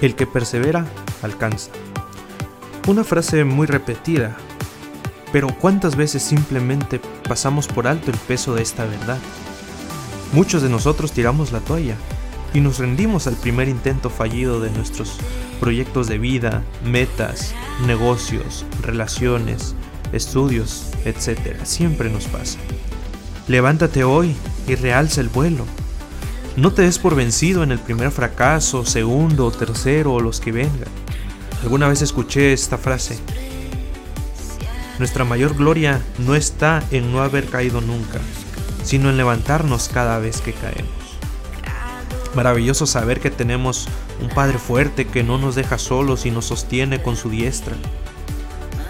El que persevera, alcanza. Una frase muy repetida, pero ¿cuántas veces simplemente pasamos por alto el peso de esta verdad? Muchos de nosotros tiramos la toalla y nos rendimos al primer intento fallido de nuestros proyectos de vida, metas, negocios, relaciones, estudios, etc. Siempre nos pasa. Levántate hoy y realza el vuelo. No te des por vencido en el primer fracaso, segundo, tercero o los que vengan. Alguna vez escuché esta frase. Nuestra mayor gloria no está en no haber caído nunca, sino en levantarnos cada vez que caemos. Maravilloso saber que tenemos un Padre fuerte que no nos deja solos y nos sostiene con su diestra.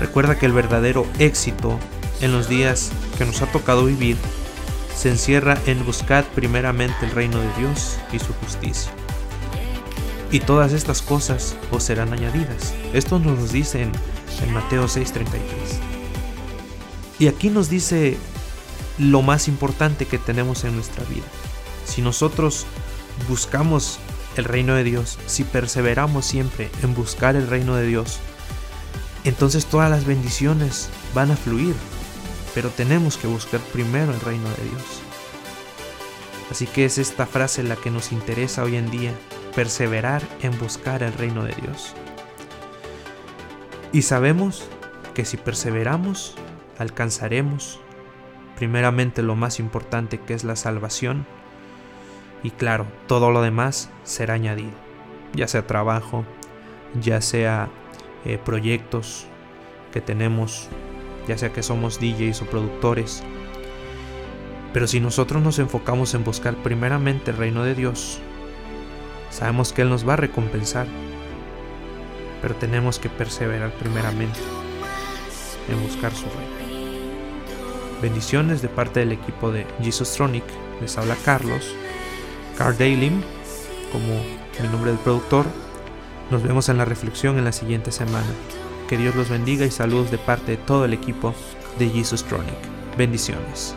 Recuerda que el verdadero éxito en los días que nos ha tocado vivir se encierra en buscar primeramente el reino de Dios y su justicia. Y todas estas cosas os serán añadidas. Esto nos dice en, Mateo 6:33. Y aquí nos dice lo más importante que tenemos en nuestra vida. Si nosotros buscamos el reino de Dios, si perseveramos siempre en buscar el reino de Dios, entonces todas las bendiciones van a fluir pero tenemos que buscar primero el reino de Dios. Así que es esta frase la que nos interesa hoy en día, perseverar en buscar el reino de Dios. Y sabemos que si perseveramos, alcanzaremos primeramente lo más importante que es la salvación, y claro, todo lo demás será añadido, ya sea trabajo, ya sea eh, proyectos que tenemos ya sea que somos DJs o productores. Pero si nosotros nos enfocamos en buscar primeramente el reino de Dios, sabemos que Él nos va a recompensar. Pero tenemos que perseverar primeramente en buscar su reino. Bendiciones de parte del equipo de Jesus Tronic. Les habla Carlos, Car Dalim, como mi nombre del productor. Nos vemos en la reflexión en la siguiente semana. Que Dios los bendiga y saludos de parte de todo el equipo de Jesus Tronic. Bendiciones.